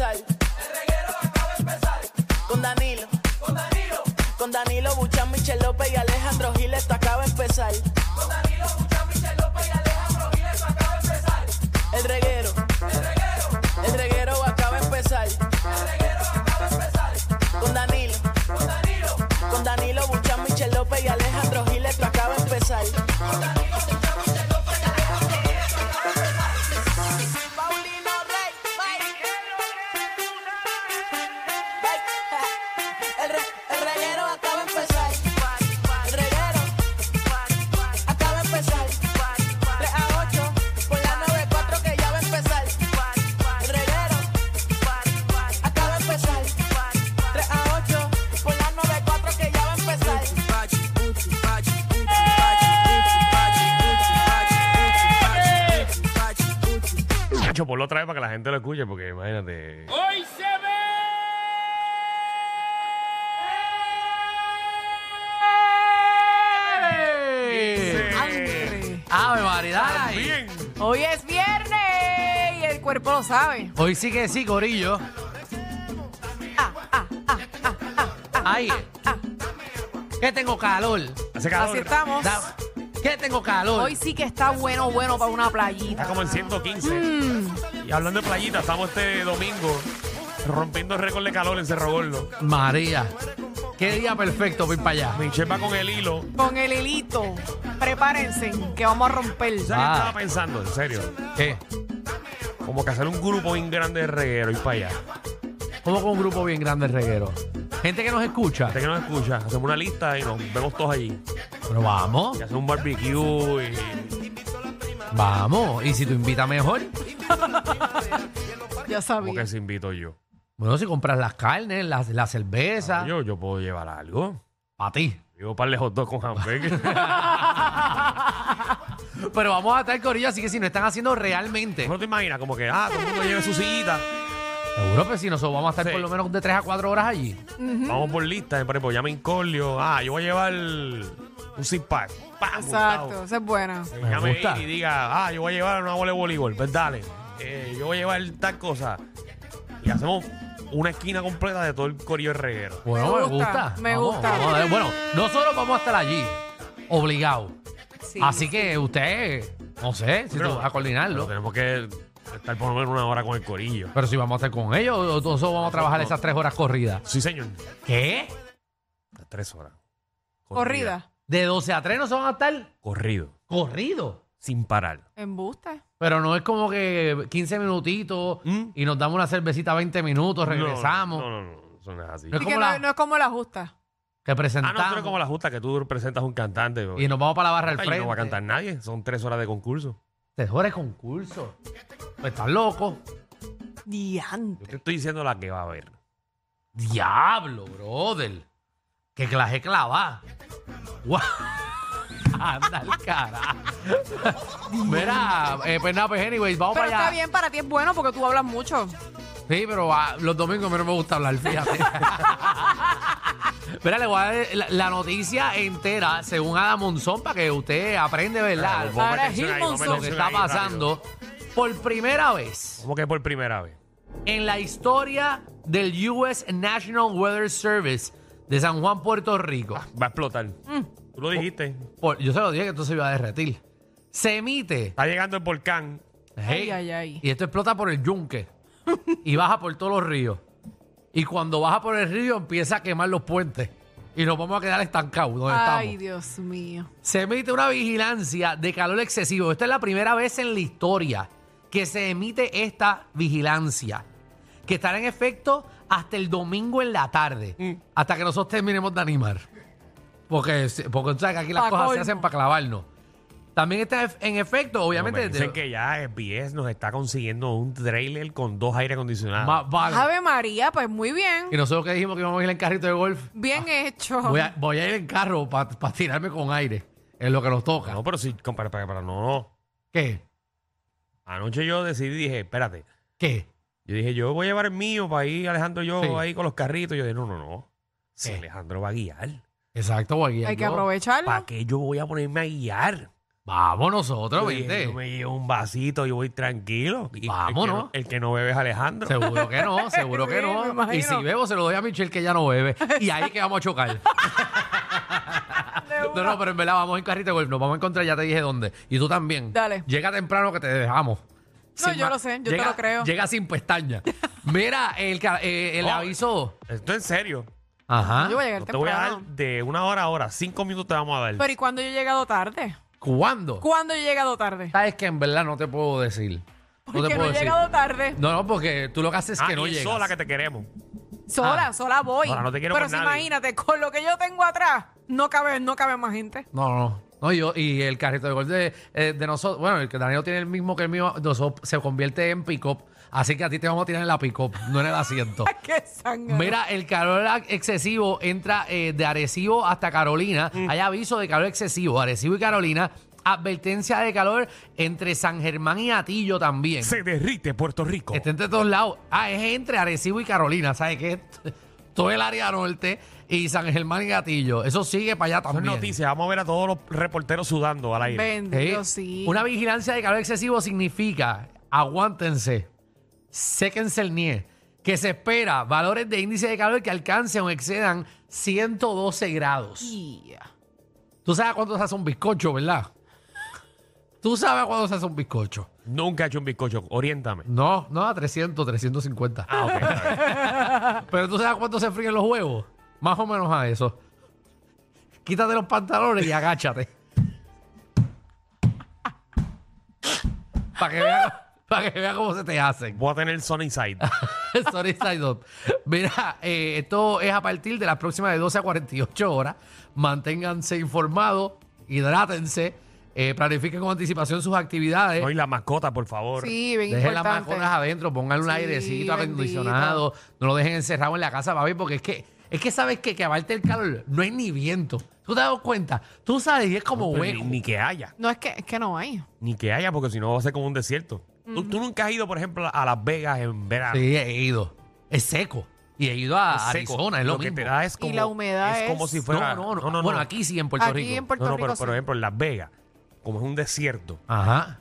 El reguero acaba de empezar. Con Danilo. Con Danilo. Con Danilo Buchan, Michel López y Alejandro Gil, esto acaba de empezar. Ponlo otra vez para que la gente lo escuche, porque imagínate. ¡Hoy se ve! ¡Ave María! Bien. Hoy es viernes y el cuerpo lo sabe. Hoy sí que sí, Corillo. ¡Ay! ¿Qué tengo calor? Hace calor. Así estamos. Da- ¿Qué tengo calor? Hoy sí que está bueno, bueno para una Está playita. como en 115. Mm. Y hablando de playita, estamos este domingo rompiendo el récord de calor en Cerro Gordo. María. Qué día perfecto para ir para allá. Michelle va con el hilo. Con el hilito. Prepárense que vamos a romper. ¿Sabes qué Ah. estaba pensando? En serio. ¿Qué? Como que hacer un grupo bien grande de reguero y para allá. Como con un grupo bien grande de reguero. Gente que nos escucha. Gente que nos escucha, hacemos una lista y nos vemos todos allí. Pero vamos, Y hacemos un barbecue y vamos. Y si tú invitas mejor, Ya como sabía. que se invito yo. bueno, si compras las carnes, la, la cerveza, Yo, yo puedo llevar algo. para ti. Llevo un par de hot dogs con hamburger. Pero vamos a estar Corillo, así que si no están haciendo realmente. ¿No te imaginas? Como que, ah, todo el mundo lleve su sillita. Seguro que si nosotros vamos a estar Sí. por lo menos de 3 a 4 horas allí. Vamos por lista. Por ejemplo, llame Incordio. Ah, yo voy a llevar un zip pack. ¡Pam! Exacto, montado. esa es buena. Me Llame gusta. y diga, ah, yo voy a llevar una bola de voleibol. Pues dale. Eh, yo voy a llevar tal cosa. Y hacemos una esquina completa de todo el corillo de reguero. Bueno, me Me gusta. me Vamos, gusta. vamos a ver. Bueno, nosotros vamos a estar allí, obligados. Sí. Así que usted, no sé, si Pero- tú vas a coordinarlo. Pero tenemos que estar por lo menos una hora con el corillo. Pero si vamos a estar con ellos, o todos vamos a trabajar esas tres horas corridas. Sí, señor. ¿Qué? Tres horas. Corrida. De 12 a 3 no se van a estar Corrido. corridos. Sin parar. Embuste. Pero no es como que 15 minutitos ¿Mm? y nos damos una cervecita 20 minutos, regresamos. No, no, no. no, Eso no es así. No es como que la- no, no es como la justa. que Ah, presentamos no, tú eres como la justa que tú presentas un cantante. y nos vamos para la barra al Ay, frente. no va a cantar nadie. Son tres horas de concurso. Tres horas de concurso. Pues estás loco. Yo Diante. te estoy diciendo la que va a haber. Diablo, brother. Que claje clava. Guau. Anda al carajo. Mira, eh, pues nada, pues anyways, vamos Pero para está allá. bien, para ti es bueno porque tú hablas mucho. Sí, pero ah, los domingos a mí no me gusta hablar, fíjate. Mira, le voy a dar la, la noticia entera según Adam Monzón para que usted aprende, ¿verdad? A Ahora meterse Gil Monzón. Lo que está pasando por primera vez ¿Cómo que por primera vez? en la historia del US National Weather Service de San Juan, Puerto Rico. Va a explotar. Tú lo dijiste. Por- yo se lo dije que esto se iba a derretir. Se emite. Está llegando el volcán. hey, ay, ay. Y esto explota por el yunque. y baja por todos los ríos. Y cuando baja por el río empieza a quemar los puentes. Y nos vamos a quedar estancados donde Ay, estamos. Dios mío. Se emite una vigilancia de calor excesivo. Esta es la primera vez en la historia que se emite esta vigilancia. Que estará en efecto hasta el domingo en la tarde. Mm. Hasta que nosotros terminemos de animar. Porque, porque tú sabes que aquí las Pa' cosas se colmo. hacen para clavarnos. También está en efecto, obviamente. No, me dicen de- que ya SBS nos está consiguiendo un trailer con dos aire acondicionados. vale. Ave María, pues muy bien. Y nosotros que dijimos que íbamos a ir en carrito de golf. Bien hecho. Voy a, voy a ir en carro para tirarme con aire. Es lo que nos toca. No, pero sí, para, para, para, no, no. ¿Qué? Anoche yo decidí, dije, espérate. ¿Qué? Yo dije, yo voy a llevar el mío para ir Alejandro y yo Sí. ahí con los carritos. Yo dije, no, no, no. Si. Alejandro va a guiar, Exacto, voy a guiar Hay que yo. aprovecharlo. ¿para qué yo voy a ponerme a guiar? Vamos nosotros, Yo dije, ¿viste? Yo me llevo un vasito y voy tranquilo. Y Vámonos. El que, no, el que no bebe es Alejandro. Seguro que no, seguro que Sí, me no. imagino. Y si bebo, se lo doy a Michelle que ya no bebe. Y ahí que vamos a chocar. No, no, pero en verdad vamos en carrito de golf. Nos vamos a encontrar, ya te dije dónde. Y tú también. Dale. Llega temprano que te dejamos. No, yo lo sé, yo te llega- lo creo. Llega sin pestaña. Mira, el, ca- eh, el Oh. aviso. Esto en serio. Ajá. Yo voy a llegar No te voy a temprano. dar de una hora a hora. Cinco minutos te vamos a dar. Pero ¿y cuándo yo he llegado tarde? ¿Cuándo? ¿Cuándo yo he llegado tarde? Sabes que en verdad no te puedo decir. No Porque te no puedo he decir. llegado tarde. No, no, porque tú lo que haces es ah, que no y llegas. sola que te queremos. Sola, Ah. sola voy. Ahora no te quiero Pero con si nadie. imagínate, con lo que yo tengo atrás, no cabe, no cabe más gente. No, no. No, yo, y el carrito de gol de, eh, de nosotros, bueno, el que Danilo tiene el mismo que el mío, nosotros, se convierte en pick-up. Así que a ti te vamos a tirar en la pick-up, no en el asiento. ¡Qué sangre! Mira, el calor excesivo entra eh, de Arecibo hasta Carolina. Mm. Hay aviso de calor excesivo, Arecibo y Carolina. Advertencia de calor entre San Germán y Atillo también. Se derrite Puerto Rico. Está entre todos lados. Ah, es entre Arecibo y Carolina, ¿sabes qué? Todo el área norte y San Germán y Gatillo. Eso sigue para allá es también. noticia. Vamos a ver a todos los reporteros sudando al aire. Bendito, Sí. sí. Una vigilancia de calor excesivo significa, aguántense, séquense el nie, que se espera valores de índice de calor que alcancen o excedan 112 grados. Yeah. Tú sabes cuánto se hace un bizcocho, ¿verdad? Tú sabes cuándo se hace un bizcocho. Nunca he hecho un bizcocho. Oriéntame. No, no, a 300, 350. Ah, ok. Pero tú sabes cuánto se fríen los huevos. Más o menos a eso. Quítate los pantalones y agáchate. Para que veas para que vea cómo se te hacen. Voy a tener Sony Side. Sorry, side up. Mira, eh, esto es a partir de las próximas de 12 a 48 horas. Manténganse informados, hidrátense, eh, planifiquen con anticipación sus actividades. No, y la mascota, por favor. Sí, bien Dejen las mascotas adentro, pónganle un Sí, airecito acondicionado, no lo dejen encerrado en la casa, papi, porque es que, es que sabes que, que aparte del calor no hay ni viento. ¿Tú te das cuenta? Tú sabes y es como Pero ni, hueco. ni que haya. No, es que, es que no hay. Ni que haya, porque si no va a ser como un desierto. ¿Tú, tú nunca has ido, por ejemplo, a Las Vegas en verano. Sí, he ido. Es seco. Y he ido a Es seco. Arizona, es lo, que mismo. te da es como, la humedad es como si fuera. no, no, no, Bueno, aquí sí, en Puerto Aquí Rico. en Puerto No, no, Rico pero, sí. por ejemplo, en Las Vegas, como es un desierto, Ajá.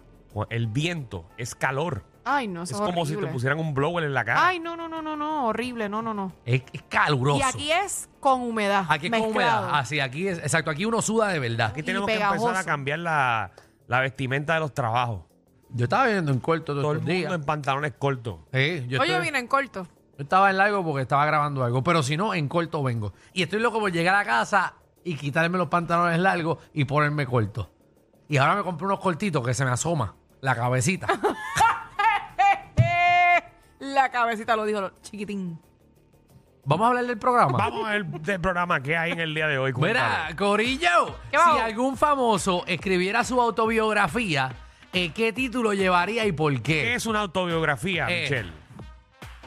el viento es calor. Ay, no, eso Es es como si te pusieran un blower en la cara. Ay, no, no, no, no, no, horrible, no, no, no. Es, es caluroso. Y aquí es con humedad. Aquí es con humedad. Así, aquí es, exacto, aquí uno suda de verdad. Aquí tenemos que empezar a cambiar la, la vestimenta de los trabajos. Yo estaba viendo en corto todos Todo el mundo días. en pantalones cortos. Sí, yo Oye, estoy- vine en corto. Yo estaba en largo porque estaba grabando algo, pero si no, en corto vengo. Y estoy loco por llegar a casa y quitarme los pantalones largos y ponerme corto. Y ahora me compré unos cortitos que se me asoma la cabecita. La cabecita lo dijo, chiquitín. Vamos a hablar del programa. Vamos a ver del programa que hay en el día de hoy. Mira, cuéntame. Corillo, ¿Qué si vamos? algún famoso escribiera su autobiografía, eh, ¿qué título llevaría y por ¿Qué qué? es una autobiografía, Eh. Michelle?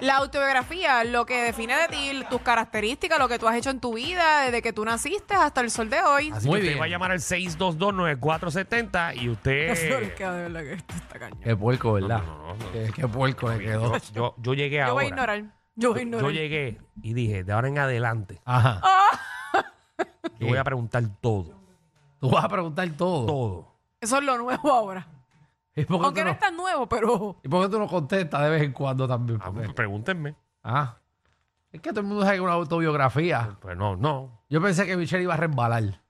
La autobiografía, lo que define de ti, tus características, lo que tú has hecho en tu vida, desde que tú naciste hasta el sol de hoy. Así Muy que bien. usted va a llamar al 6229470 y usted... que de verdad que esto está cañón. Qué puerco, ¿verdad? No, no, no. Qué, qué puerco le quedó. yo, yo llegué Yo ahora. voy a ignorar. Yo voy a ignorar. Yo llegué y dije, de ahora en adelante, Ajá. yo voy a preguntar todo. Tú vas a preguntar todo. Todo. Eso es lo nuevo ahora. ¿Y por qué Aunque tú no no- es tan nuevo, pero ¿Y por qué tú no contestas de vez en cuando también? Ah, Porque- pues, pregúntenme. Ah. Es que todo el mundo sabe que una autobiografía. Pues no, no. Yo pensé que Michelle iba a resbalar.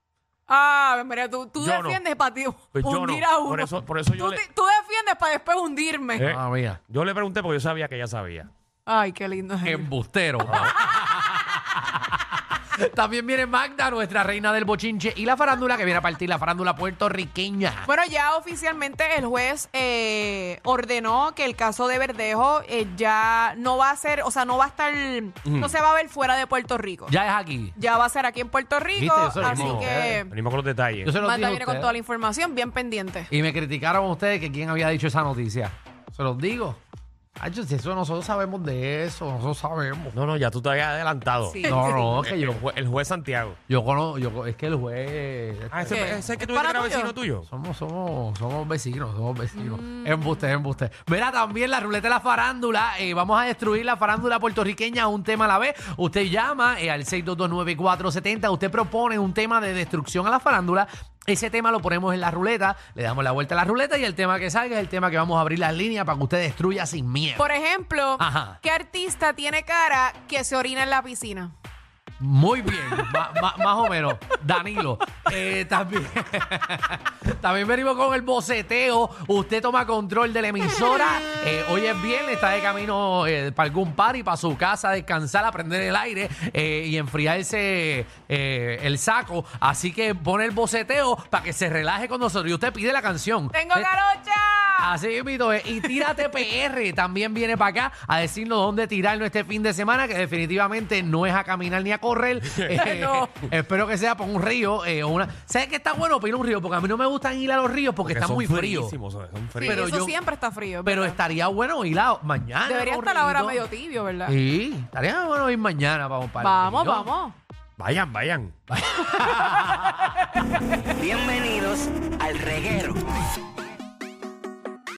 Ah, mira, tú, tú Yo no. defiendes para ti Pues yo hundir no. a uno. Por eso- por eso yo tú, le- te- tú defiendes para después hundirme. Eh. Ah, mía. Yo le pregunté porque yo sabía que ella sabía. Ay, qué lindo. Embustero. También viene Magda, nuestra reina del bochinche, y la farándula que viene a partir la farándula puertorriqueña. Bueno, ya oficialmente el juez eh, ordenó que el caso de Verdejo eh, ya no va a ser, o sea, no va a estar, no se va a ver fuera de Puerto Rico. Ya, Ya es aquí. va a ser aquí en Puerto Rico, ¿Viste? Eso es así mismo. que Venimos con los detalles. Yo se lo Magda dije a viene con ustedes. toda la información bien pendiente. Y me criticaron ustedes que quién había dicho esa noticia. Se los digo. Ay, si eso nosotros sabemos de eso, nosotros sabemos. No, no, ya tú te habías adelantado. Sí. No, no, es que El, yo, jue- el juez Santiago. yo conozco, yo, es que el juez. Ah, ese, ¿Qué? ese es el que ¿Es tú para que era tuyo? vecino tuyo. Somos, somos, somos vecinos, somos vecinos. Mm. Embuste, embuste. Mira, también la ruleta de la farándula. eh, vamos a destruir la farándula puertorriqueña un tema a la vez. Usted llama eh, al 6229470. Usted propone un tema de destrucción a la farándula Ese tema lo ponemos en la ruleta, le damos la vuelta a la ruleta y el tema que salga es el tema que vamos a abrir las líneas para que usted destruya sin miedo. Por ejemplo, Ajá. ¿qué artista tiene cara que se orina en la piscina? Muy bien, ma- ma- más o menos. Danilo. Eh, también, también venimos con el boceteo. Usted toma control de la emisora. Eh, hoy es viernes, está de camino eh, para algún party, para su casa, a descansar, a prender el aire eh, y enfriarse eh, el saco. Así que pone el boceteo para que se relaje con nosotros. Y usted pide la canción. ¡Tengo Eh, garocha! Así mito es. Y Tírate PR también viene para acá a decirnos dónde tirarnos este fin de semana, que definitivamente no es a caminar ni a correr. Eh, No. Espero que sea por un río eh, o una. ¿Sabes qué está bueno? Para ir a un río, porque a mí no me gustan ir a los ríos porque, Que está son muy frío. son Sí, fríos. pero eso yo- siempre está frío. Pero ¿verdad? estaría bueno ir a mañana. Debería estar ahora rito. medio tibio, ¿verdad? Sí, estaría bueno ir mañana vamos para Vamos, vamos. Vayan, vayan. Bienvenidos al reguero.